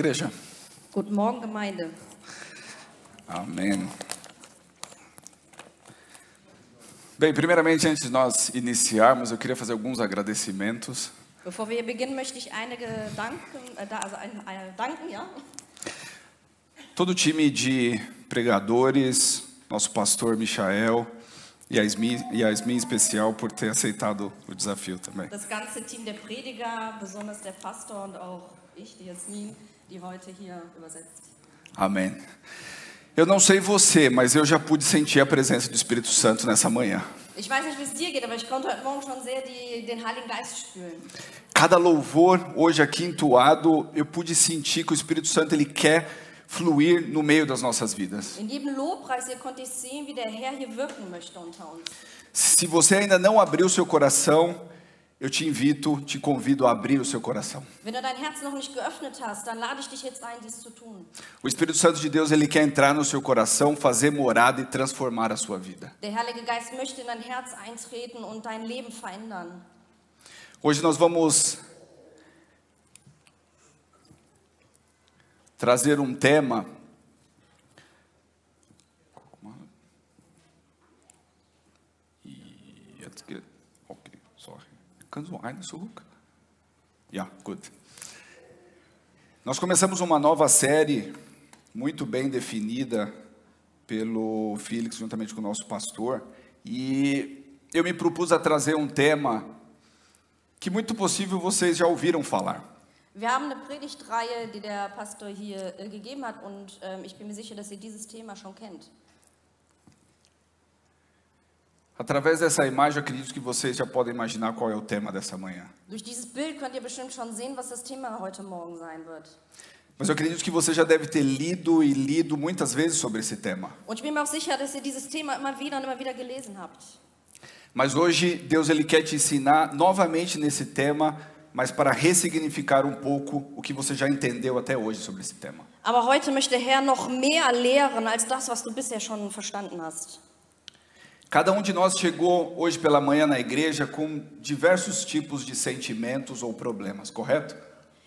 igreja. Guten Morgen, Gemeinde. Amém. Bem, primeiramente, antes de nós iniciarmos, eu queria fazer alguns agradecimentos. Bevor wir beginnen, möchte ich einige danken, äh, also ein, ein, danken, ja. Todo o time de pregadores, nosso pastor Michael e a Yasmin, e Yasmin em especial por ter aceitado o desafio também. Das ganze Team der Prediger, besonders der Pastor und auch ich, die Jasmin, die heute hier übersetzt. Amém. Eu não sei você, mas eu já pude sentir a presença do Espírito Santo nessa manhã. Ich weiß nicht, wie es dir geht, aber ich konnte heute Morgen schon sehr die, den Heiligen Geist spüren. Cada louvor hoje aqui entoado, eu pude sentir que o Espírito Santo ele quer fluir no meio das nossas vidas. In jedem Lobpreis hier konnte ich sehen, wie der Herr hier wirken möchte unter uns. Se você ainda não abriu seu coração, eu te invito, te convido a abrir o seu coração. O Espírito Santo de Deus ele quer entrar no seu coração, fazer morada e transformar a sua vida. Hoje nós vamos trazer um tema. Jetzt geht. Okay, sorry. Kannst du eine zurück? Ja, gut. Nós começamos uma nova série muito bem definida pelo Felix juntamente com o nosso pastor e eu me propus a trazer um tema que muito possível vocês já ouviram falar. Wir haben eine Predigtreihe, die der Pastor hier äh, gegeben hat und ähm, ich bin mir sicher, dass ihr dieses Thema schon kennt. Através dessa imagem, eu acredito que vocês já podem imaginar qual é o tema dessa manhã. Durch dieses Bild könnt ihr bestimmt schon sehen, was das Thema heute Morgen sein wird. Mas eu acredito que você já deve ter lido e lido muitas vezes sobre esse tema. Und ich bin mir auch sicher, dass ihr dieses Thema immer wieder und immer wieder gelesen habt. Mas hoje Deus ele quer te ensinar novamente nesse tema, mas para ressignificar um pouco o que você já entendeu até hoje sobre esse tema. Aber heute möchte der Herr noch mehr lehren als das, was du bisher schon verstanden hast. Cada um de nós chegou hoje pela manhã na igreja com diversos tipos de sentimentos ou problemas, correto?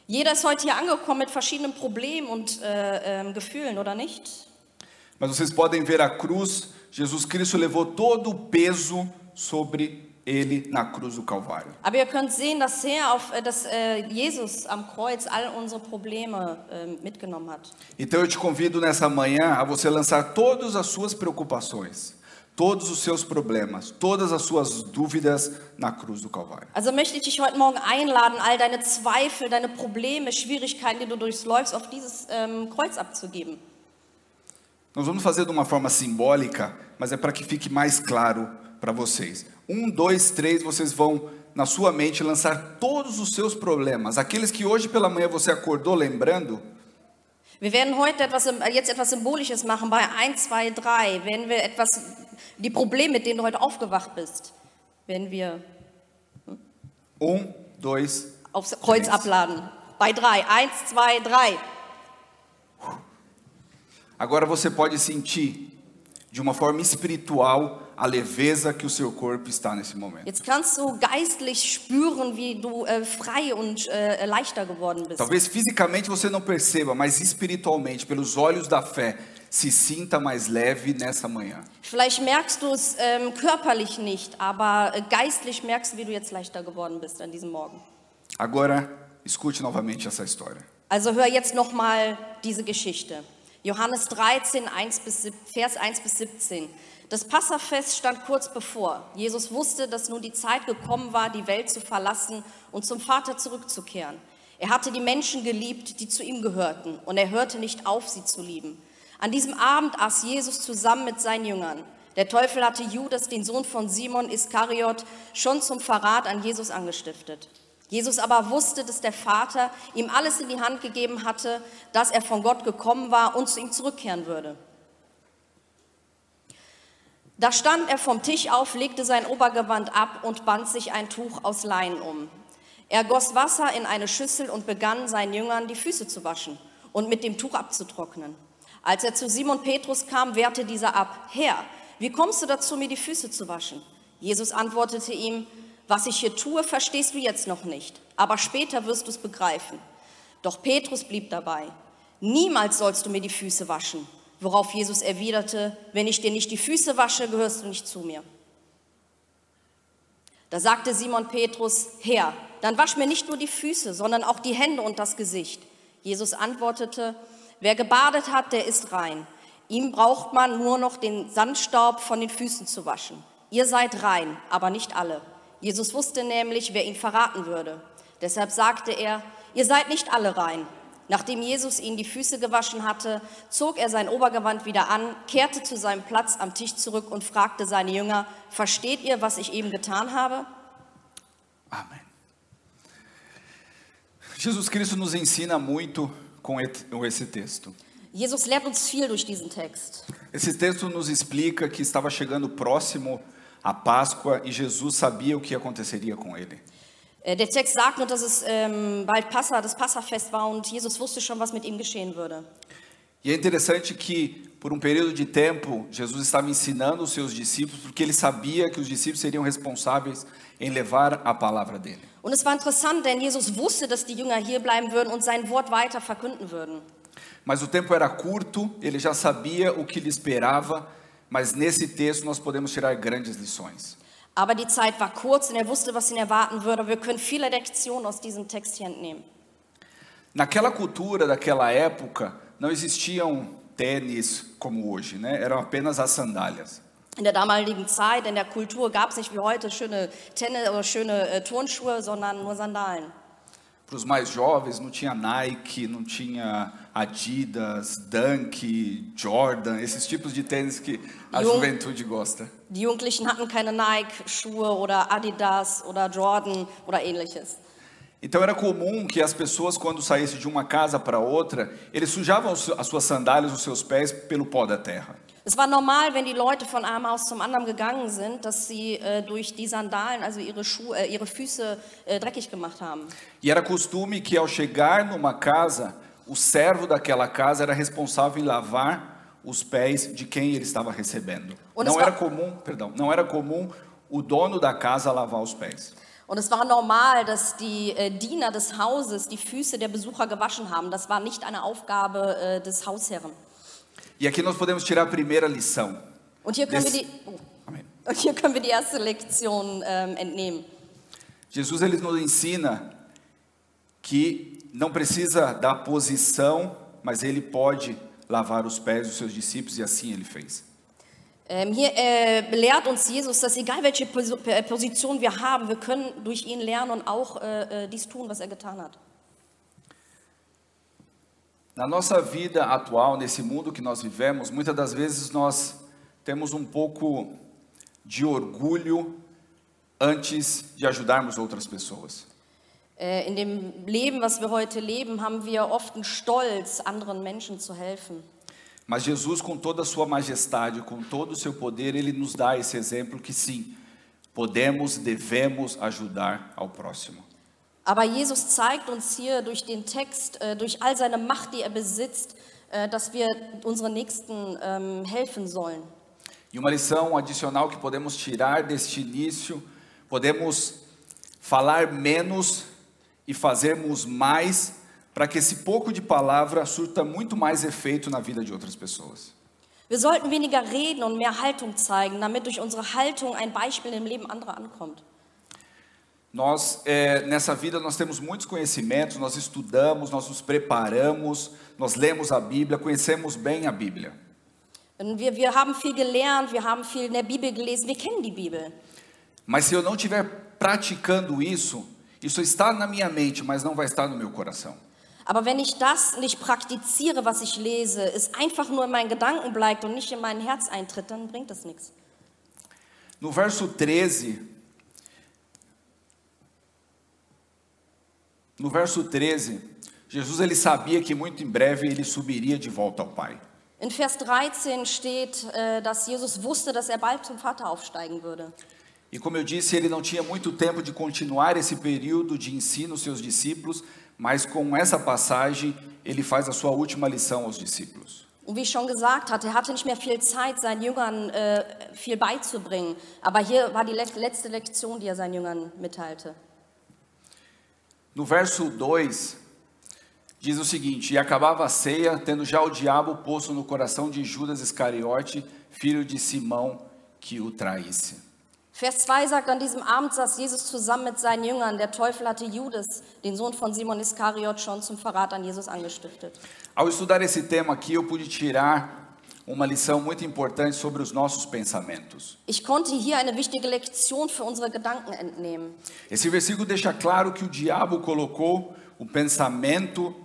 Jeder ist heute hier angekommen mit verschiedenen Problemen und äh, ähm, Gefühlen, oder nicht? Mas vocês podem ver a cruz, Jesus Cristo levou todo o peso sobre ele na cruz do Calvário. Aber ihr könnt sehen, dass, Herr auf, äh, dass äh, Jesus am Kreuz all unsere Probleme äh, mitgenommen hat. Então eu te convido nessa manhã a você lançar todas as suas preocupações, todos os seus problemas, todas as suas dúvidas na cruz do Calvário. Also möchte ich dich heute Morgen einladen, all deine Zweifel, deine Probleme, Schwierigkeiten, die du durchläufst, auf dieses ähm, Kreuz abzugeben. Nós vamos fazer de uma forma simbólica, mas é para que fique mais claro para vocês. Um, dois, três, vocês vão na sua mente lançar todos os seus problemas, aqueles que hoje pela manhã você acordou lembrando, Wir werden heute etwas, jetzt etwas Symbolisches machen bei 1, 2, 3. Wenn wir etwas, die Probleme, mit denen du heute aufgewacht bist, werden wir um, dois, aufs Kreuz abladen. Bei 3. 1, 2, 3. Agora você pode sentir de uma forma espiritual a leveza que o seu corpo está nesse momento. Jetzt kannst du geistlich spüren, wie du äh, frei und äh, leichter geworden bist. Talvez fisicamente você não perceba, mas espiritualmente, pelos olhos da fé, se sinta mais leve nessa manhã. Vielleicht merkst du es ähm, körperlich nicht, aber äh, geistlich merkst du, wie du jetzt leichter geworden bist an diesem Morgen. Agora, escute novamente essa história. Also hör jetzt nochmal diese Geschichte. Johannes 13, 1 bis, Vers 1 bis 17. Das Passafest stand kurz bevor. Jesus wusste, dass nun die Zeit gekommen war, die Welt zu verlassen und zum Vater zurückzukehren. Er hatte die Menschen geliebt, die zu ihm gehörten, und er hörte nicht auf, sie zu lieben. An diesem Abend aß Jesus zusammen mit seinen Jüngern. Der Teufel hatte Judas, den Sohn von Simon Iskariot, schon zum Verrat an Jesus angestiftet. Jesus aber wusste, dass der Vater ihm alles in die Hand gegeben hatte, dass er von Gott gekommen war und zu ihm zurückkehren würde. Da stand er vom Tisch auf, legte sein Obergewand ab und band sich ein Tuch aus Leinen um. Er goss Wasser in eine Schüssel und begann seinen Jüngern die Füße zu waschen und mit dem Tuch abzutrocknen. Als er zu Simon Petrus kam, wehrte dieser ab, Herr, wie kommst du dazu, mir die Füße zu waschen? Jesus antwortete ihm, was ich hier tue, verstehst du jetzt noch nicht, aber später wirst du es begreifen. Doch Petrus blieb dabei. Niemals sollst du mir die Füße waschen. Worauf Jesus erwiderte, wenn ich dir nicht die Füße wasche, gehörst du nicht zu mir. Da sagte Simon Petrus, Herr, dann wasch mir nicht nur die Füße, sondern auch die Hände und das Gesicht. Jesus antwortete, wer gebadet hat, der ist rein. Ihm braucht man nur noch den Sandstaub von den Füßen zu waschen. Ihr seid rein, aber nicht alle. Jesus wusste nämlich, wer ihn verraten würde. Deshalb sagte er, ihr seid nicht alle rein. Nachdem Jesus ihnen die Füße gewaschen hatte, zog er sein Obergewand wieder an, kehrte zu seinem Platz am Tisch zurück und fragte seine Jünger, versteht ihr, was ich eben getan habe? Amém. Jesus Cristo nos ensina muito com esse texto. Jesus lehrt uns viel durch diesen Text. Esse texto nos explica que estava chegando próximo a Páscoa e Jesus sabia o que aconteceria com ele. Äh, Der Text sagt nur, dass es ähm, bald Passa, das Passafest war und Jesus wusste schon, was mit ihm geschehen würde. E é interessante que, por um período de tempo, Jesus estava ensinando os seus discípulos, porque ele sabia que os discípulos seriam responsáveis em levar a palavra dele. Und es war interessant, denn Jesus wusste, dass die Jünger hier bleiben würden und sein Wort weiter verkünden würden. Mas o tempo era curto, ele já sabia o que lhe esperava, mas nesse texto nós podemos tirar grandes lições. Aber die Zeit war kurz und er wusste, was ihn erwarten würde. Wir können viele Lektionen aus diesem Text hier entnehmen. Naquela cultura daquela época, não existiam tênis como hoje, né? Eram apenas as sandálias. In der damaligen Zeit, in der Kultur gab es nicht wie heute schöne Tennis oder schöne äh, Turnschuhe, sondern nur Sandalen. Para os mais jovens, não tinha Nike, não tinha Adidas, Dunk, Jordan, esses tipos de tênis que a Jung- juventude gosta. Die Jugendlichen hatten keine Nike-Schuhe oder Adidas oder Jordan oder ähnliches. Então era comum que as pessoas, quando saíssem de uma casa para outra, eles sujavam as suas sandálias, os seus pés, pelo pó da terra. Es war normal, wenn die Leute von einem Haus zum anderen gegangen sind, dass sie äh, durch die Sandalen, also ihre, Schuhe, äh, ihre Füße äh, dreckig gemacht haben. E era costume que ao chegar numa casa, o servo daquela casa era responsável em lavar os pés de quem ele estava recebendo. Und Não era war- comum, perdão, não era comum o dono da casa lavar os pés. Und es war normal, dass die äh, Diener des Hauses die Füße der Besucher gewaschen haben. Das war nicht eine Aufgabe äh, des Hausherren. E aqui nós podemos tirar a primeira lição. Und hier können, wir Des- die, oh, und hier können wir die erste Lektion ähm, entnehmen. Jesus ele nos ensina que não precisa da posição, mas ele pode lavar os pés dos seus discípulos e assim ele fez. Ähm, hier äh, lehrt uns Jesus, dass egal welche Posi- Position wir haben, wir können durch ihn lernen und auch äh, äh, dies tun, was er getan hat. Na nossa vida atual, nesse mundo que nós vivemos, muitas das vezes nós temos um pouco de orgulho antes de ajudarmos outras pessoas. Äh, in dem Leben, was wir heute leben, haben wir oft einen Stolz, anderen Menschen zu helfen. Mas Jesus, com toda a sua majestade, com todo o seu poder, ele nos dá esse exemplo que sim, podemos, devemos ajudar ao próximo. Aber Jesus zeigt uns hier durch den Text, äh, durch all seine Macht, die er besitzt, äh, dass wir unseren Nächsten ähm, helfen sollen. E uma lição adicional que podemos tirar deste início, podemos falar menos e fazermos mais para que esse pouco de palavra surta muito mais efeito na vida de outras pessoas. Wir sollten weniger reden und mehr Haltung zeigen, damit durch unsere Haltung ein Beispiel im Leben anderer ankommt. Nós, é, nessa vida, nós temos muitos conhecimentos, nós estudamos, nós nos preparamos, nós lemos a Bíblia, conhecemos bem a Bíblia. Wir, wir haben viel gelernt, wir haben viel in der Bibel gelesen, wir kennen die Bibel. Mas se eu não estiver praticando isso, isso está na minha mente, mas não vai estar no meu coração. Aber wenn ich das nicht praktiziere, was ich lese, es einfach nur in meinen Gedanken bleibt und nicht in mein Herz eintritt, dann bringt das nichts. No verso 13, no verso 13, Jesus ele sabia que muito em breve ele subiria de volta ao Pai. In Vers 13 steht, äh, dass Jesus wusste, dass er bald zum Vater aufsteigen würde. E como eu disse, ele não tinha muito tempo de continuar esse período de ensino aos seus discípulos, mas com essa passagem ele faz a sua última lição aos discípulos. Und wie ich schon gesagt hatte, er hatte nicht mehr viel Zeit, seinen Jüngern äh, viel beizubringen. Aber hier war die le letzte Lektion, die er seinen Jüngern mitteilte. No verso 2, diz o seguinte: E acabava a ceia, tendo já o diabo posto no coração de Judas Iscariote, filho de Simão, que o traísse. Vers 2 sagt, an diesem Abend saß Jesus zusammen mit seinen Jüngern. Der Teufel hatte Judas, den Sohn von Simon Iskariot, schon zum Verrat an Jesus angestiftet. Ao estudar esse tema aqui, eu pude tirar uma lição muito importante sobre os nossos pensamentos. Esse versículo deixa claro que o diabo colocou o pensamento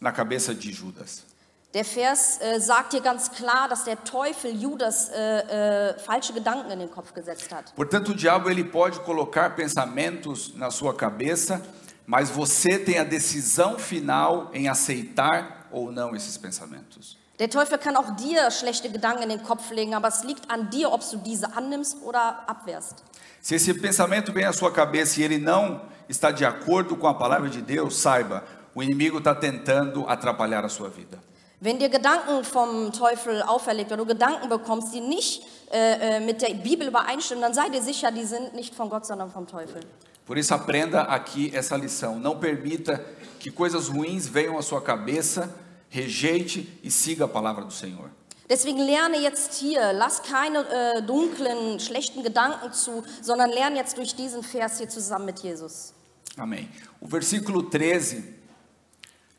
na cabeça de Judas. Der Vers äh, sagt hier ganz klar, dass der Teufel Judas äh, äh, falsche Gedanken in den Kopf gesetzt hat. Portanto, o diabo ele pode colocar pensamentos na sua cabeça, mas você tem a decisão final em aceitar ou não esses pensamentos. Der Teufel kann auch dir schlechte Gedanken in den Kopf legen, aber es liegt an dir, ob du diese annimmst oder abwehrst. Se esse pensamento vem à sua cabeça e ele não está de acordo com a palavra de Deus, saiba, o inimigo está tentando atrapalhar a sua vida. Wenn dir Gedanken vom Teufel auferlegt oder du Gedanken bekommst, die nicht äh, äh, mit der Bibel übereinstimmen, dann sei dir sicher, die sind nicht von Gott, sondern vom Teufel. Por isso, aprenda aqui essa lição. Não permita que coisas ruins venham à sua cabeça, rejeite e siga a palavra do Senhor. Deswegen lerne jetzt hier, lass keine äh, dunklen, schlechten Gedanken zu, sondern lerne jetzt durch diesen Vers hier zusammen mit Jesus. Amém. O versículo 13,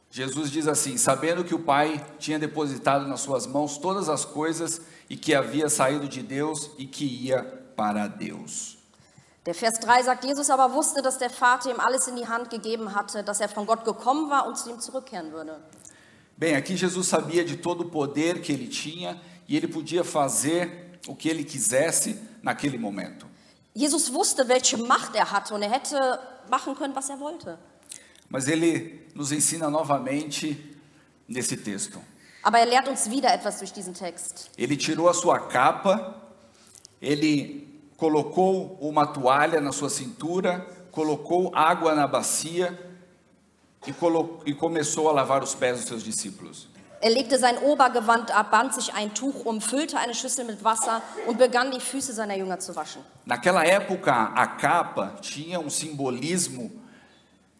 Jesus diz assim: Sabendo que o Pai tinha depositado nas suas mãos todas as coisas e que havia saído de Deus e que ia para Deus. Der Vers 3 sagt, Jesus aber wusste, dass der Vater ihm alles in die Hand gegeben hatte, dass er von Gott gekommen war und zu ihm zurückkehren würde. Bem, aqui Jesus sabia de todo o poder que ele tinha e ele podia fazer o que ele quisesse naquele momento. Jesus wusste, welche Macht er hatte und er hätte machen können, was er wollte. Mas ele nos ensina novamente nesse texto. Aber er lehrt uns wieder etwas durch diesen Text. Ele tirou a sua capa, ele colocou uma toalha na sua cintura, colocou água na bacia e, colo- e começou a lavar os pés dos seus discípulos. Er legte sein Obergewand ab, band sich ein Tuch um, füllte eine Schüssel mit Wasser und begann die Füße seiner Jünger zu waschen. Naquela época, a capa tinha um simbolismo,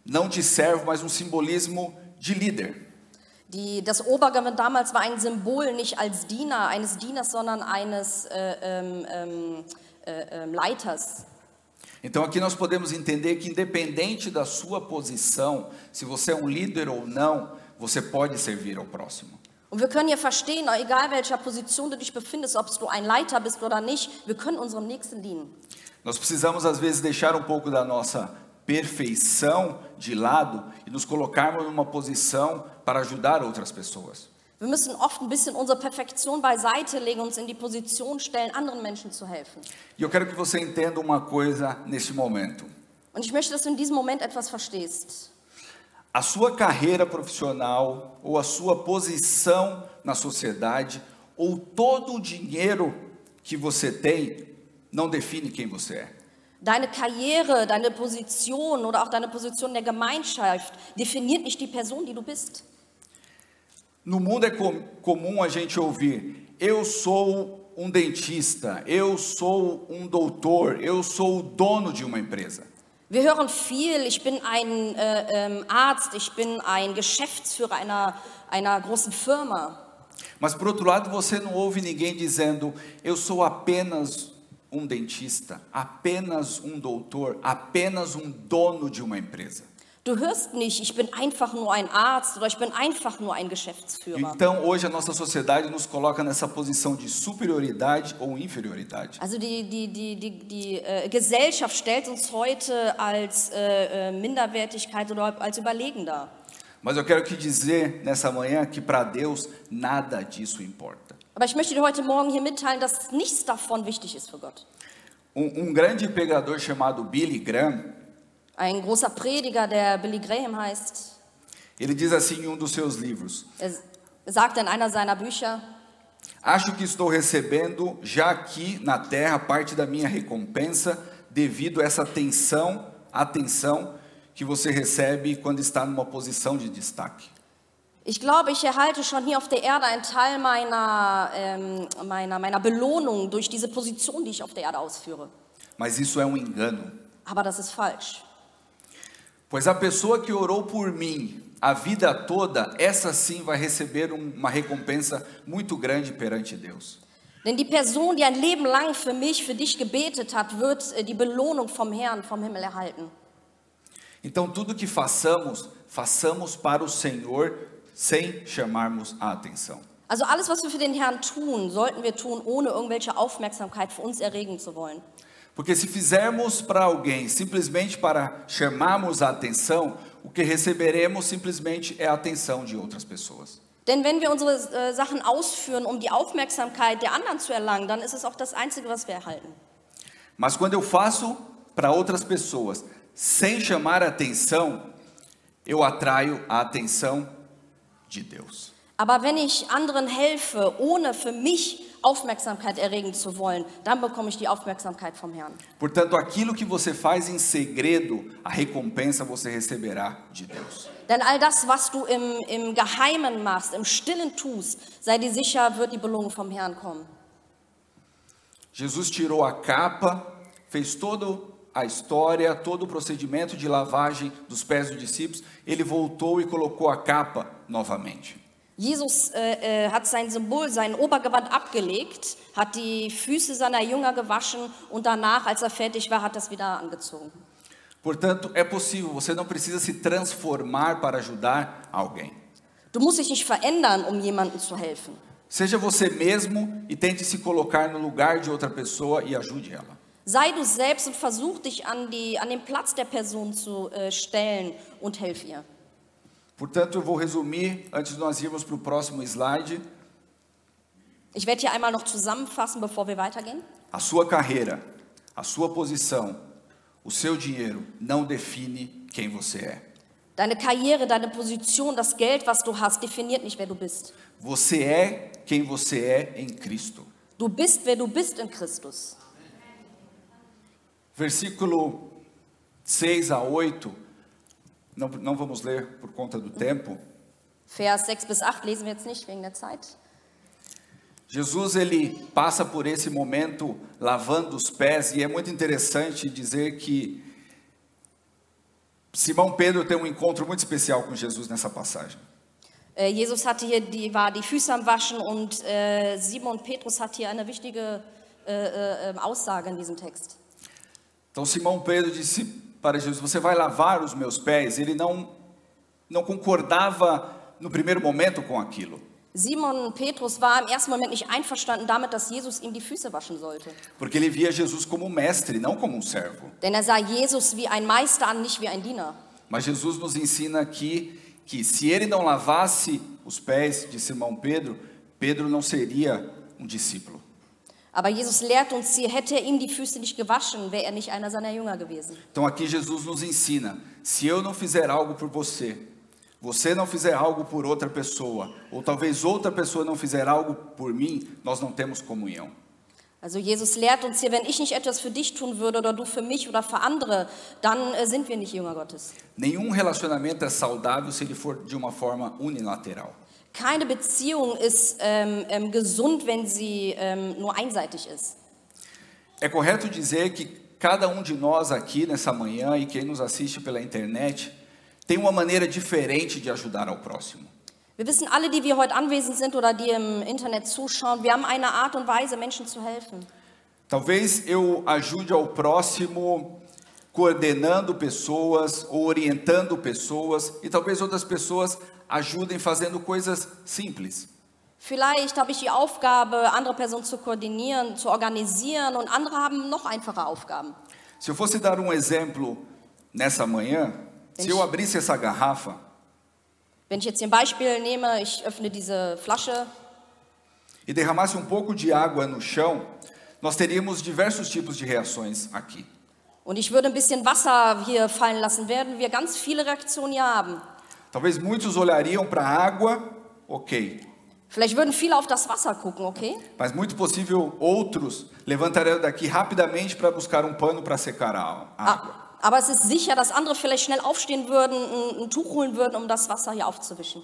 não de servo, mas um simbolismo de líder. Die, das Obergewand damals war ein Symbol nicht als Diener, eines Dieners, sondern eines äh, ähm, ähm, äh, ähm, Leiters. Então aqui nós podemos entender que independente da sua posição, se você é um líder ou não, você pode servir ao próximo. Und wir können hier verstehen, egal welcher Position du dich befindest, ob du ein Leiter bist oder nicht, wir können unserem Nächsten dienen. Nós precisamos às vezes deixar um pouco da nossa perfeição de lado e nos colocarmos numa posição para ajudar outras pessoas. Wir müssen oft ein bisschen unsere Perfektion beiseite legen und uns in die Position stellen, anderen Menschen zu helfen. E eu quero que você entenda uma coisa neste momento. Und ich möchte, dass du in diesem Moment etwas verstehst. A sua carreira profissional ou a sua posição na sociedade ou todo o dinheiro que você tem não define quem você é. Deine Karriere, deine Position oder auch deine Position in der Gemeinschaft definiert nicht die Person, die du bist. No mundo é com- comum a gente ouvir: eu sou um dentista, eu sou um doutor, eu sou o dono de uma empresa. Wir hören viel, ich bin ein äh, ähm, Arzt, ich bin ein Geschäftsführer einer, einer großen Firma. Mas por outro lado, você não ouve ninguém dizendo: eu sou apenas um dentista, apenas um doutor, apenas um dono de uma empresa. Du hörst nicht, ich bin einfach nur ein Arzt oder ich bin einfach nur ein Geschäftsführer. Então, hoje a nossa sociedade nos coloca nessa posição de superioridade ou inferioridade. Also die, die, die, die, die äh, Gesellschaft stellt uns heute als äh, äh, Minderwertigkeit oder als überlegen dar. Mas eu quero te dizer nessa manhã que para Deus nada disso importa. Aber ich möchte dir heute Morgen hier mitteilen, dass nichts davon wichtig ist für Gott. Um, um grande pregador chamado Billy Graham, Ein großer Prediger, der Billy Graham heißt, ele diz assim em um dos seus livros: er sagte in einer seiner Bücher, Acho que estou recebendo já aqui na terra parte da minha recompensa devido a essa atenção, atenção que você recebe quando está numa posição de destaque. ich glaube, ich erhalte schon hier auf der Erde einen Teil meiner, ähm, meiner, meiner Belohnung durch diese Position, die ich auf der Erde ausführe. Mas isso é um engano, Aber das ist falsch. Pois a pessoa que orou por mim a vida toda, essa sim vai receber um- uma recompensa muito grande perante Deus. Denn die Person, die ein Leben lang für mich, für dich gebetet hat, wird äh, die Belohnung vom Herrn, vom Himmel erhalten. Então, tudo que façamos, façamos para o Senhor sem chamarmos a atenção. Also alles, was wir für den Herrn tun, sollten wir tun, ohne irgendwelche Aufmerksamkeit für uns erregen zu wollen. Porque se fizermos para alguém simplesmente para chamarmos a atenção, o que receberemos simplesmente é a atenção de outras pessoas. Denn wenn wir unsere äh, Sachen ausführen, um die Aufmerksamkeit der anderen zu erlangen, dann ist es auch das Einzige, was wir erhalten. Mas quando eu faço para outras pessoas sem chamar a atenção, eu atraio a atenção de Deus. Aber wenn ich anderen helfe, ohne für mich Aufmerksamkeit erregen zu wollen, dann bekomme ich die Aufmerksamkeit vom Herrn. Portanto, aquilo que você faz em segredo, a recompensa você receberá de Deus. Denn all das, was du im, im Geheimen machst, im Stillen tust, sei dir sicher, wird die Belohnung vom Herrn kommen. Jesus tirou a capa, fez toda a história, todo o procedimento de lavagem dos pés dos discípulos, ele voltou e colocou a capa novamente. Jesus äh, äh, hat sein Symbol, sein Obergewand abgelegt, hat die Füße seiner Jünger gewaschen und danach, als er fertig war, hat er es wieder angezogen. Portanto, é possível, você não precisa se transformar para ajudar alguém. Du musst dich nicht verändern, um jemandem zu helfen. Seja você mesmo e tente se colocar no lugar de outra pessoa e ajude ela. Sei du selbst und versuch dich an, die, an den Platz der Person zu äh, stellen und helf ihr. Portanto, eu vou resumir antes de nós irmos para o próximo slide. Ich werde hier einmal noch zusammenfassen, bevor wir weitergehen. A sua carreira, a sua posição, o seu dinheiro não define quem você é. Deine Karriere, deine Position, das Geld, was du hast, definiert nicht, wer du bist. Você é quem você é em Cristo. Du bist, wer du bist in Christus. Versículo 6 a 8, não, não vamos ler por conta do tempo. Vers 6 bis 8 lesen wir jetzt nicht wegen der Zeit. Jesus ele passa por esse momento lavando os pés e é muito interessante dizer que Simão Pedro tem um encontro muito especial com Jesus nessa passagem. Äh, Jesus hatte hier die, war die Füße am Waschen und äh, Simon Petrus hat hier eine wichtige äh, äh, ähm, Aussage in diesem Text. Então Simão Pedro disse para Jesus: Você vai lavar os meus pés? Ele não não concordava no primeiro momento com aquilo, Simon Petrus war im ersten Moment nicht einverstanden damit, dass Jesus ihm die Füße waschen sollte. porque ele via Jesus como um mestre, não como um servo. Denn er sah Jesus wie ein Meister an, nicht wie ein Diener. Mas Jesus nos ensina aqui que se ele não lavasse os pés de Simão Pedro, Pedro não seria um discípulo. Aber Jesus lehrt uns hier, hätte er ihm die Füße nicht gewaschen, wäre er nicht einer seiner Jünger gewesen. Então aqui Jesus nos ensina: se eu não fizer algo por você, você não fizer algo por outra pessoa, ou talvez outra pessoa não fizer algo por mim, nós não temos comunhão. Also Jesus lehrt uns hier, wenn ich nicht etwas für dich tun würde oder du für mich oder für andere, dann äh, sind wir nicht Jünger Gottes. Nenhum relacionamento é saudável se ele for de uma forma unilateral. Keine Beziehung ist ähm, ähm, gesund, wenn sie ähm, nur einseitig ist. É correto dizer que cada um de nós aqui nessa manhã e quem nos assiste pela internet tem uma maneira diferente de ajudar ao próximo. Wir wissen alle, die wir heute anwesend sind oder die im Internet zuschauen, wir haben eine Art und Weise, Menschen zu helfen. Talvez eu ajude ao próximo coordenando pessoas ou orientando pessoas, e talvez outras pessoas ajudem fazendo coisas simples. Vielleicht habe ich die Aufgabe, andere Personen zu koordinieren, zu organisieren und andere haben noch einfache Aufgaben. Se eu fosse dar um exemplo nessa manhã, se eu abrisse essa garrafa Wenn ich jetzt ein Beispiel nehme, ich öffne diese Flasche e derramasse um pouco de água no chão, nós teríamos diversos tipos de reações aqui. und ich würde ein bisschen Wasser hier fallen lassen, werden wir ganz viele Reaktionen hier haben. Talvez muitos olhariam para a água, ok, Vielleicht würden viele auf das Wasser gucken, okay? mas muito possível outros levantariam daqui rapidamente para buscar um pano para secar a água. Ah, Aber es ist sicher, dass andere vielleicht schnell aufstehen würden, ein, ein Tuch holen würden, um das Wasser hier aufzuwischen.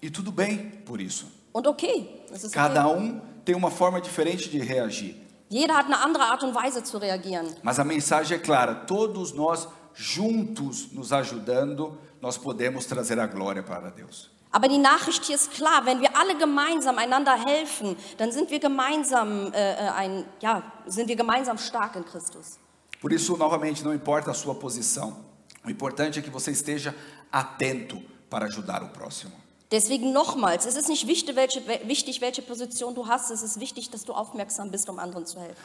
E tudo bem por isso. Und okay, das ist Cada okay. um tem uma forma diferente de reagir. Jeder hat eine andere Art und Weise zu reagieren. Mas a mensagem é clara: todos nós juntos nos ajudando, nós podemos trazer a glória para Deus. Aber die Nachricht hier ist klar, wenn wir alle gemeinsam einander helfen, dann sind wir gemeinsam, äh, äh, ein, ja, sind wir gemeinsam stark in Christus. Por isso, novamente, não importa a sua posição, o importante é que você esteja atento para ajudar o próximo. Deswegen nochmals, es ist nicht wichtig welche, wichtig, welche Position du hast, es ist wichtig, dass du aufmerksam bist, um anderen zu helfen.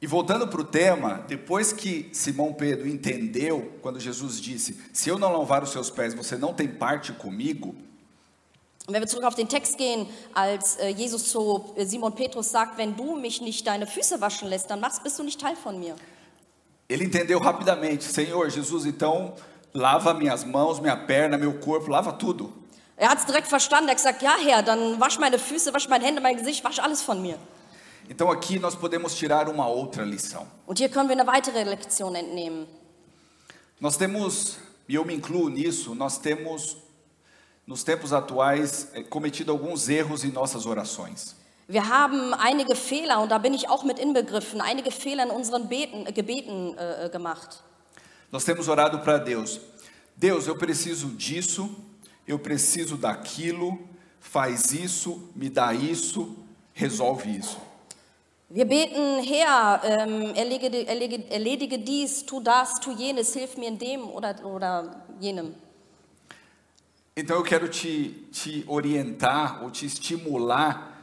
E voltando para o tema, depois que Simão Pedro entendeu, quando Jesus disse: Se eu não lavar os seus pés, você não tem parte comigo. Und wenn wir zurück auf den Text gehen, als äh, Jesus zu Simon Petrus sagt, wenn du mich nicht deine Füße waschen lässt, dann machst, bist du nicht Teil von mir. Ele entendeu rapidamente: Senhor Jesus, então lava minhas mãos, minha perna, meu corpo, lava tudo. Er hat es direkt verstanden. Er hat gesagt, ja Herr, dann wasch meine Füße, wasch meine Hände, mein Gesicht, wasch alles von mir. Então aqui nós podemos tirar uma outra lição. Und hier können wir eine weitere Lektion entnehmen. Nós temos, e eu me incluo nisso, nós temos, nos tempos atuais, eh, cometido alguns erros em nossas orações. Wir haben einige Fehler, und da bin ich auch mit inbegriffen, einige Fehler in unseren Beten, äh, Gebeten äh, gemacht. Nós temos orado para Deus. Deus, eu preciso disso, eu preciso daquilo, faz isso, me dá isso, resolve isso. Wir beten, Herr, ähm, erledige, erledige, erledige dies, tu das, tu jenes, hilf mir in dem oder, oder jenem. Então eu quero te, te orientar ou te estimular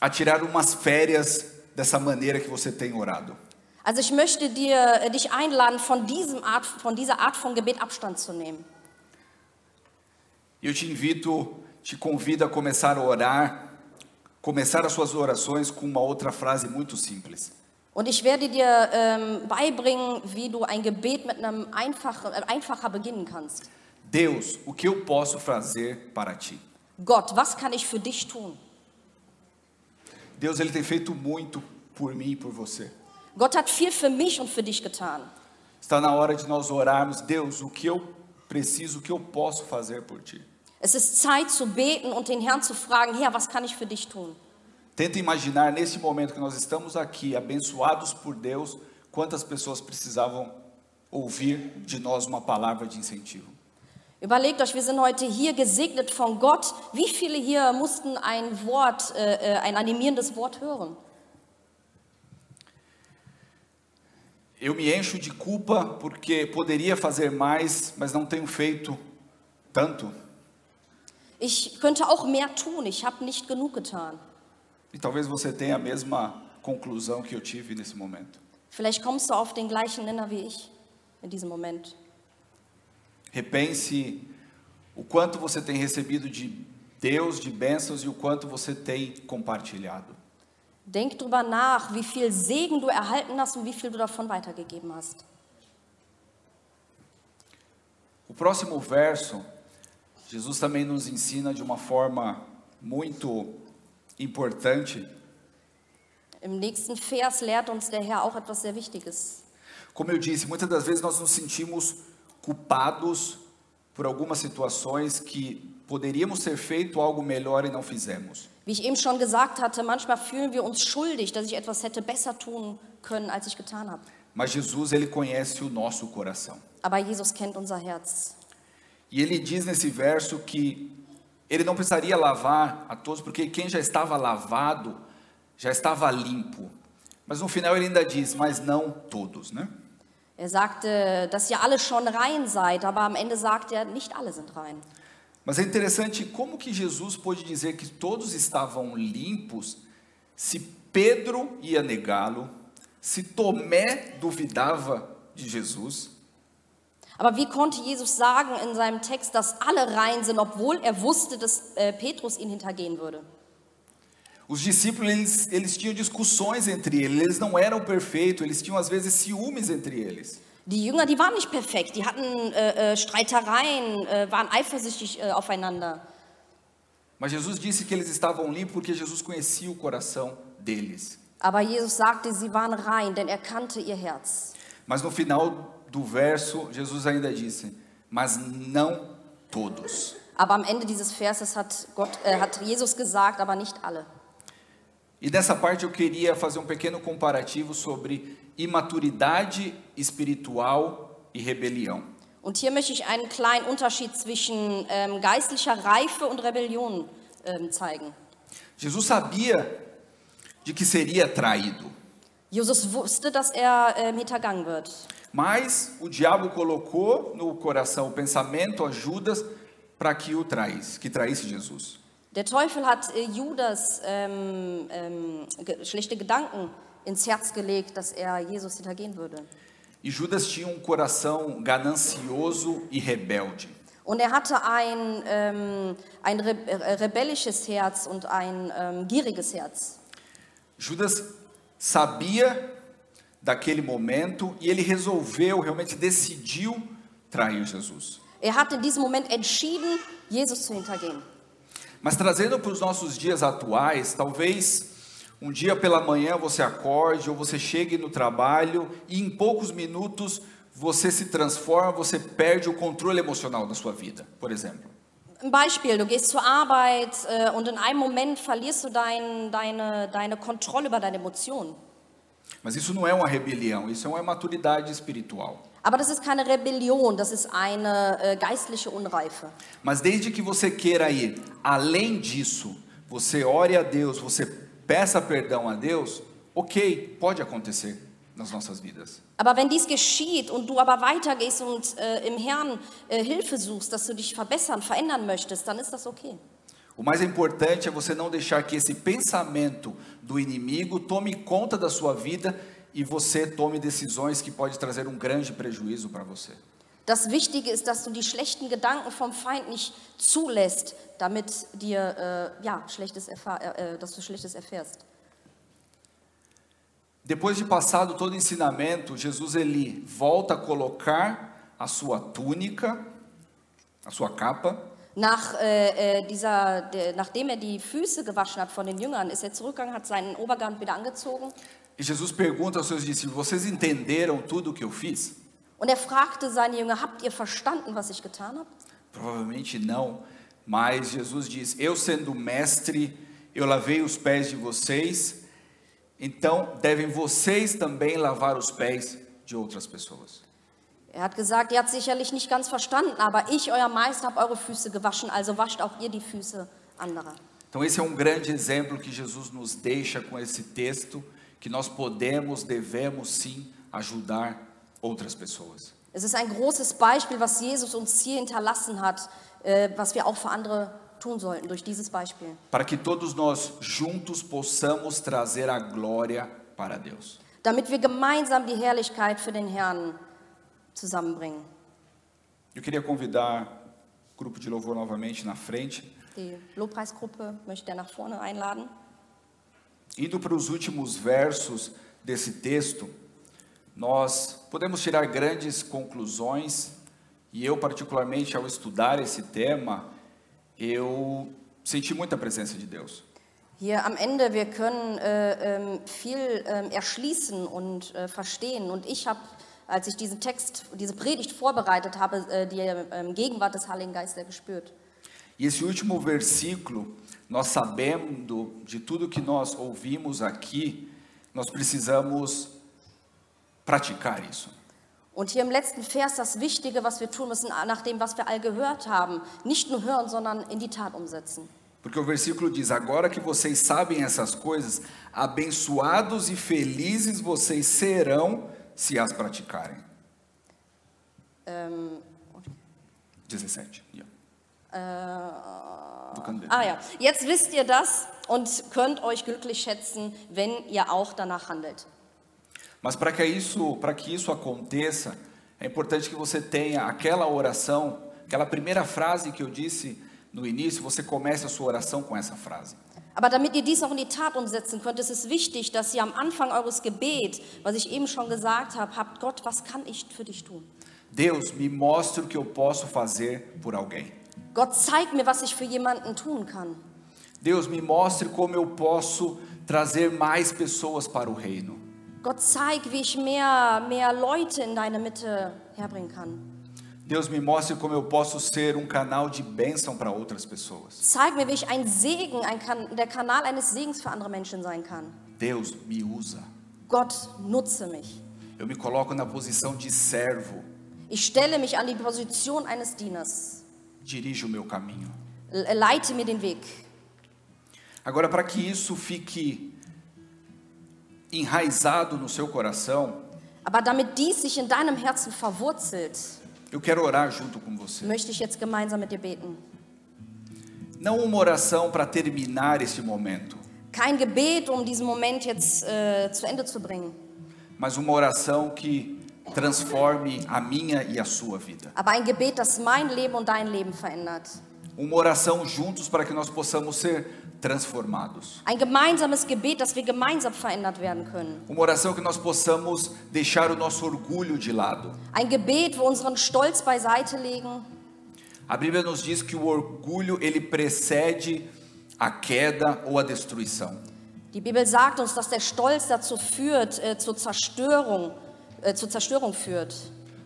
a tirar umas férias dessa maneira que você tem orado. Also ich möchte dir, äh, dich einladen, von, diesem Art, von dieser Art von Gebet Abstand zu nehmen. Eu te invito, te convido a começar a orar, começar as suas orações com uma outra frase muito simples. Und ich werde dir ähm, beibringen, wie du ein Gebet mit einem einfachen, äh, einfacher beginnen kannst. Deus, o que eu posso fazer para ti? Gott, was kann ich für dich tun? Deus ele tem feito muito por mim e por você. Gott hat viel für mich und für dich getan. Está na hora de nós orarmos, Deus, o que eu preciso, o que eu posso fazer por ti? Es ist Zeit zu beten und den Herrn zu fragen, Herr, was kann ich für dich tun? Tenta imaginar nesse momento que nós estamos aqui, abençoados por Deus, quantas pessoas precisavam ouvir de nós uma palavra de incentivo. Überlegt euch, wir sind heute hier gesegnet von Gott. Wie viele hier mussten ein Wort, äh, äh, ein animierendes Wort hören? Eu me encho de culpa porque poderia fazer mais, mas não tenho feito tanto. Ich könnte auch mehr tun, ich habe nicht genug getan. E talvez você tenha a mesma conclusão que eu tive nesse momento. Vielleicht kommst du auf den gleichen Nenner wie ich in diesem Moment. Repense o quanto você tem recebido de Deus, de bênçãos e o quanto você tem compartilhado. Denk drüber nach, wie viel Segen du erhalten hast und wie viel du davon weitergegeben hast. O próximo verso, Jesus também nos ensina de uma forma muito importante Im nächsten Vers lehrt uns der Herr auch etwas sehr Wichtiges. Como eu disse, muitas das vezes nós nos sentimos culpados por algumas situações que poderíamos ter feito algo melhor e não fizemos. Wie ich eben schon gesagt hatte, manchmal fühlen wir uns schuldig, dass ich etwas hätte besser tun können, als ich getan habe. Mas Jesus, ele conhece o nosso coração. Aber Jesus kennt unser Herz. E ele diz nesse verso que ele não precisaria lavar a todos, porque quem já estava lavado já estava limpo. Mas no final ele ainda diz, mas não todos, né? Er sagte, dass ihr alle schon rein seid, aber am Ende sagt er, nicht alle sind rein. Mas é interessante como que Jesus pôde dizer que todos estavam limpos se Pedro ia negá-lo, se Tomé duvidava de Jesus, Aber wie konnte Jesus sagen in seinem Text, dass alle rein sind, obwohl er wusste, dass äh, Petrus ihn hintergehen würde? Os discípulos, eles, eles tinham discussões entre eles, eles não eram perfeitos, eles tinham às vezes ciúmes entre eles. Die Jünger, die waren nicht perfekt, die hatten äh, äh, Streitereien, äh, waren eifersüchtig äh, aufeinander. Mas Jesus disse que eles estavam limpos porque Jesus conhecia o coração deles. Aber Jesus sagte, sie waren rein, denn er kannte ihr Herz. Mas no final do verso, Jesus ainda disse: Mas não todos. Aber am Ende dieses Verses hat, Gott, äh, hat Jesus gesagt, aber nicht alle. E nessa parte eu queria fazer um pequeno comparativo sobre imaturidade espiritual e rebelião. Und hier möchte ich einen kleinen Unterschied zwischen ähm, geistlicher Reife und Rebellion ähm, zeigen. Jesus sabia de que seria traído, Jesus wusste, dass er ähm, hintergangen wird. Mas o diabo colocou no coração o pensamento a Judas para que o traísse, que traísse Jesus. Der Teufel hat äh, Judas ähm, ähm, schlechte Gedanken ins Herz gelegt, dass er Jesus hintergehen würde. E Judas tinha um coração ganancioso e rebelde. Und er hatte ein, ähm, ein re äh, rebellisches Herz und ein ähm, gieriges Herz. Judas sabia daquele momento e ele resolveu, realmente decidiu trair Jesus. Er hat in diesem Moment entschieden, Jesus zu hintergehen. Mas trazendo para os nossos dias atuais, talvez um dia pela manhã você acorde ou você chegue no trabalho e em poucos minutos você se transforma, você perde o controle emocional da sua vida, por exemplo. Ein Beispiel, du gehst zur Arbeit äh, und in einem Moment verlierst du dein, deine, deine Kontrolle über deine Emotionen. Mas isso não é uma rebelião, isso é uma maturidade espiritual. Aber das ist keine Rebellion, das ist eine äh, geistliche Unreife. Mas desde que você queira ir além disso, você ore a Deus, você peça perdão a Deus, ok, pode acontecer nas nossas vidas. Aber wenn dies geschieht und du aber weitergehst und äh, im Herrn äh, Hilfe suchst, dass du dich verbessern, verändern möchtest, dann ist das okay. O mais importante é você não deixar que esse pensamento do inimigo tome conta da sua vida e você tome decisões que pode trazer um grande prejuízo para você. Das Wichtige ist, dass du die schlechten Gedanken vom Feind nicht zulässt, damit dir äh, ja schlechtes erfahr, äh, dass du schlechtes erfährst. Depois de passado todo o ensinamento, Jesus ele volta a colocar a sua túnica, a sua capa, Nach, äh, äh, dieser, der, nachdem er die Füße gewaschen hat von den Jüngern, ist er zurückgegangen, hat seinen Obergewand wieder angezogen e Jesus pergunta aos seus discípulos: Vocês entenderam tudo o que eu fiz? und er fragte seine Jünger, habt ihr verstanden, was ich getan habe? Provavelmente não, mas Jesus diz: Eu sendo mestre, eu lavei os pés de vocês, então devem vocês também lavar os pés de outras pessoas. Er hat gesagt, ihr habt sicherlich nicht ganz verstanden, aber ich, euer Meister, habe eure Füße gewaschen, also wascht auch ihr die Füße anderer. Então, esse é um grande exemplo que Jesus nos deixa com esse texto, que nós podemos, devemos sim ajudar outras pessoas. Es ist ein großes Beispiel, was Jesus uns hier hinterlassen hat, äh, was wir auch für andere tun sollten durch dieses Beispiel. Para que todos nós juntos possamos trazer a glória para Deus. Damit wir gemeinsam die Herrlichkeit für den Herrn zusammenbringen. Eu queria convidar o grupo de louvor novamente na frente. Die Lobpreisgruppe möchte nach vorne einladen. Indo para os últimos versos desse texto, nós podemos tirar grandes conclusões, e eu, particularmente, ao estudar esse tema, eu senti muita presença de Deus. Hier am Ende, wir können äh, ähm, viel ähm, erschließen und äh, verstehen. Und ich habe, als ich diesen Text, diese Predigt vorbereitet habe, äh, die ähm, Gegenwart des Heiligen Geistes gespürt. E esse último versículo, nós sabendo de tudo que nós ouvimos aqui, nós precisamos praticar isso. Und hier im letzten Vers das Wichtige, was wir tun müssen, nach dem, was wir all gehört haben, nicht nur hören, sondern in die Tat umsetzen. Porque o versículo diz: Agora que vocês sabem essas coisas, abençoados e felizes vocês serão se as praticarem. Ähm, 17. Ja. kannst ah ja, jetzt wisst ihr das und könnt euch glücklich schätzen, wenn ihr auch danach handelt. Mas para que isso, para que isso aconteça, é importante que você tenha aquela oração, aquela primeira frase que eu disse no início, você comece a sua oração com essa frase. Aber damit ihr dies auch in die Tat umsetzen könnt, ist es wichtig, dass ihr am Anfang eures Gebet, was ich eben schon gesagt habe, habt, Gott, was kann ich für dich tun? Deus, me mostre o que eu posso fazer por alguém. Gott, zeig mir, was ich für jemanden tun kann. Deus, me mostre como eu posso trazer mais pessoas para o reino. Gott, zeig, wie ich mehr, mehr Leute in deine Mitte herbringen kann. Deus, me mostre como eu posso ser um canal de bênção para outras pessoas. Zeig mir, wie ich ein Segen, ein kan der Kanal eines Segens für andere Menschen sein kann. Deus, me usa. Gott, nutze mich. Eu me coloco na posição de servo. Ich stelle mich an die Position eines Dieners. Dirige o meu caminho. Le- Leite mir den Weg. Agora, para que isso fique enraizado no seu coração, Aber damit dies sich in deinem Herzen verwurzelt, eu quero orar junto com você. möchte ich jetzt gemeinsam mit dir beten. Não uma oração para terminar esse momento, Kein Gebet, um diesen Moment jetzt äh, zu Ende zu bringen, mas uma oração que transforme a minha e a sua vida. aber ein Gebet, das mein Leben und dein Leben verändert. Uma oração juntos para que nós possamos ser transformados. Ein gemeinsames Gebet, dass wir gemeinsam verändert werden können. Uma oração que nós possamos deixar o nosso orgulho de lado. Ein Gebet, wo unseren Stolz beiseite legen. A Bíblia nos diz que o orgulho ele precede a queda ou a destruição. Die Bibel sagt uns, dass der Stolz dazu führt, äh, zur Zerstörung, äh, zur Zerstörung führt.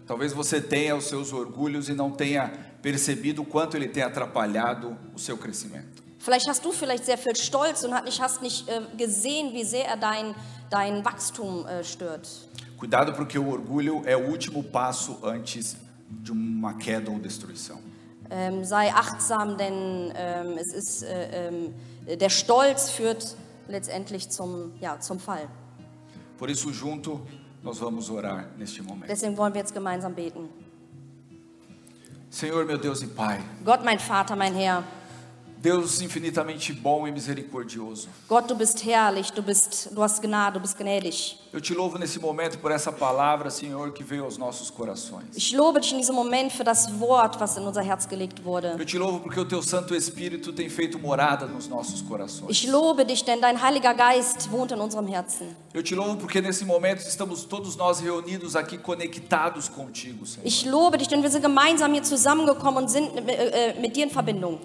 Talvez você tenha os seus orgulhos e não tenha percebido o quanto ele tem atrapalhado o seu crescimento. Vielleicht hast du vielleicht sehr viel Stolz und hast nicht äh, gesehen, wie sehr er dein, dein Wachstum äh, stört. Cuidado porque o orgulho é o último passo antes de uma queda ou destruição. Ähm, sei achtsam, denn ähm, es ist, äh, ähm, der Stolz führt letztendlich zum, ja, zum Fall. Por isso, junto, nós vamos orar neste momento. Deswegen wollen wir jetzt gemeinsam beten. Senhor, meu Deus e Pai, Gott, mein Vater, mein Herr, Deus infinitamente bom e misericordioso. Gott, du bist herrlich, du, bist, du hast Gnade, du bist gnädig. Eu te louvo nesse momento por essa palavra, Senhor, que veio aos nossos corações. Ich lobe dich in diesem Moment für das Wort, was in unser Herz gelegt wurde. Eu te louvo porque o teu Santo Espírito tem feito morada nos nossos corações. Ich lobe dich, denn dein Heiliger Geist wohnt in unserem Herzen. Eu te louvo porque nesse momento estamos todos nós reunidos aqui conectados contigo, Senhor. Ich lobe dich, denn wir sind gemeinsam hier zusammengekommen und sind äh, äh, mit dir in Verbindung.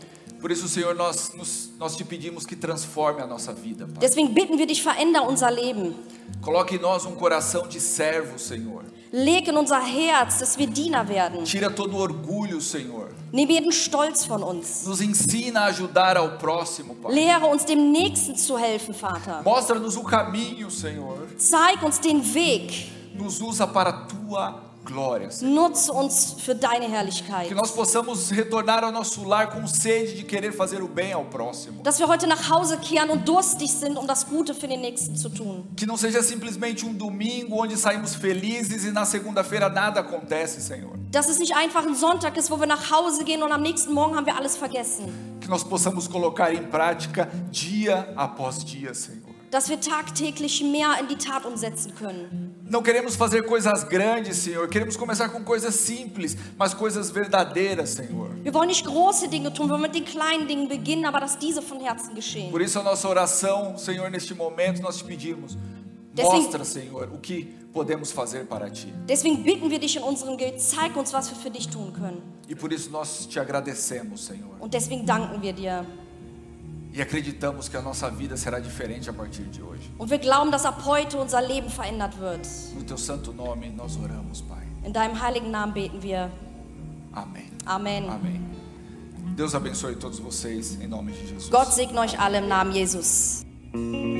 Por isso, Senhor, nós, nos- nós te pedimos que transforme a nossa vida, Pai. Deswegen bitten wir dich, veränder unser Leben. Coloque em nós um coração de servo, Senhor. Leg in unser Herz, dass wir Diener werden. Tira todo orgulho, Senhor. Nimm jeden Stolz von uns. Nos ensina a ajudar ao próximo, Pai. Lehre uns dem Nächsten zu helfen, Vater. Mostra-nos o caminho, Senhor. Zeig uns den Weg. Nos usa para a tua glória. Nutze uns für deine Herrlichkeit. Que nós possamos retornar ao nosso lar com sede de querer fazer o bem ao próximo. Dass wir heute nach Hause kehren und durstig sind, um das Gute für den Nächsten zu tun. Que não seja simplesmente um domingo onde saímos felizes e na segunda-feira nada acontece, Senhor. Dass es nicht einfach ein Sonntag ist, wo wir nach Hause gehen und am nächsten Morgen haben wir alles vergessen. Que nós possamos colocar em prática dia após dia, Senhor. Dass wir tagtäglich mehr in die Tat umsetzen können. Não queremos fazer coisas grandes, Senhor. Queremos começar com coisas simples, mas coisas verdadeiras, Senhor. Wir wollen nicht große Dinge tun, wir wollen mit den kleinen Dingen beginnen, aber dass diese von Herzen geschehen. Por isso a nossa oração, Senhor, neste momento nós te pedimos. Deswegen- Mostra, Senhor, o que podemos fazer para ti. Deswegen bitten wir dich in unserem Gebet, zeig uns, was wir für dich tun können. E por isso nós te agradecemos, Senhor. Und deswegen danken wir dir. E acreditamos que a nossa vida será diferente a partir de hoje. Und wir glauben, dass ab heute unser Leben verändert wird. No teu santo nome nós oramos, Pai. In deinem heiligen Namen beten wir. Amém. Amen. Amém. Deus abençoe todos vocês em nome de Jesus. Gott segne euch alle im Namen Jesus. Amém.